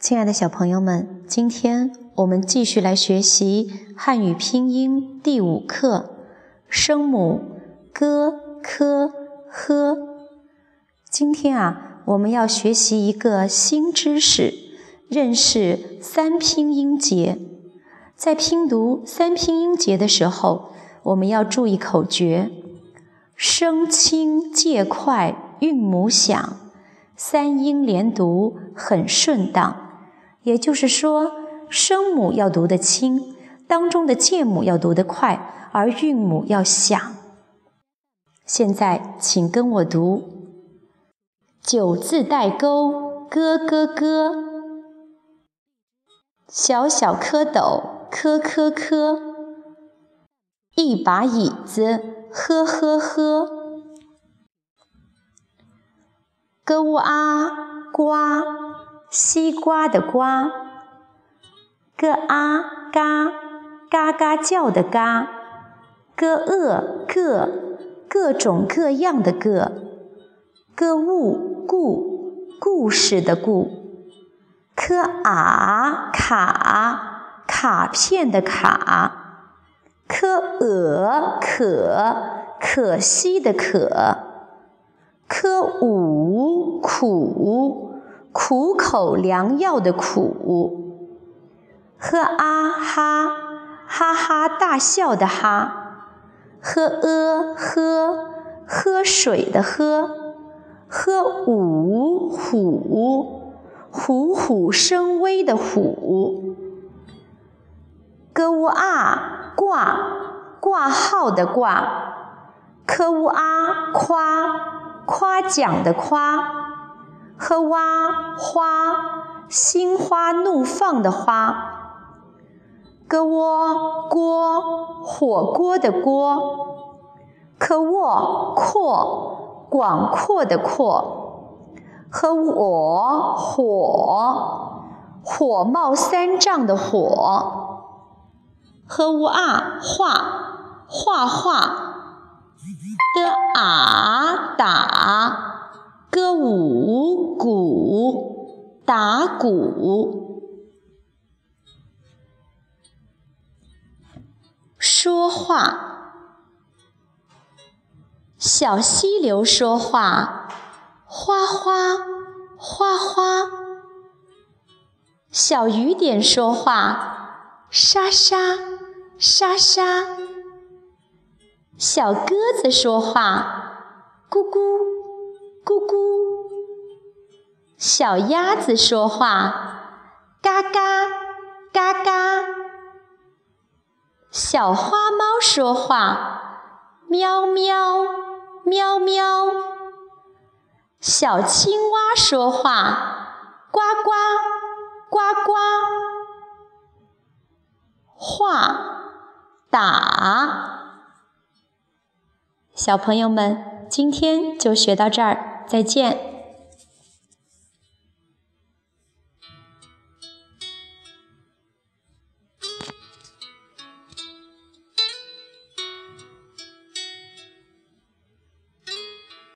亲爱的小朋友们，今天我们继续来学习汉语拼音第五课声母 g、k、h。今天啊，我们要学习一个新知识，认识三拼音节。在拼读三拼音节的时候，我们要注意口诀：声清介快，韵母响，三音连读很顺当。也就是说，声母要读得轻，当中的介母要读得快，而韵母要响。现在，请跟我读：九字带钩，咯咯咯；小小蝌蚪，科科科；一把椅子，呵呵呵；咯呜啊，呱。西瓜的瓜，咯啊嘎，嘎嘎叫的嘎，咯呃个，各种各样的各，咯物故，故事的故，科啊卡，卡片的卡，科俄可，可惜的可，科五苦。苦口良药的苦，呵啊哈，哈哈大笑的哈，呵呃喝，喝水的喝，呵五虎，虎虎生威的虎，咯呜啊挂，挂号的挂，科乌啊夸，夸奖的夸。呵哇花，心花怒放的花；咯窝锅，火锅的锅；科沃阔，广阔的阔；呵我火，火冒三丈的火；呵呜啊画，画画；的啊打。歌舞鼓，打鼓，说话。小溪流说话，哗哗哗哗；小雨点说话，沙沙沙沙；小鸽子说话，咕咕。咕咕，小鸭子说话，嘎嘎嘎嘎；小花猫说话，喵喵喵喵；小青蛙说话，呱呱呱呱。画打，小朋友们，今天就学到这儿。再见。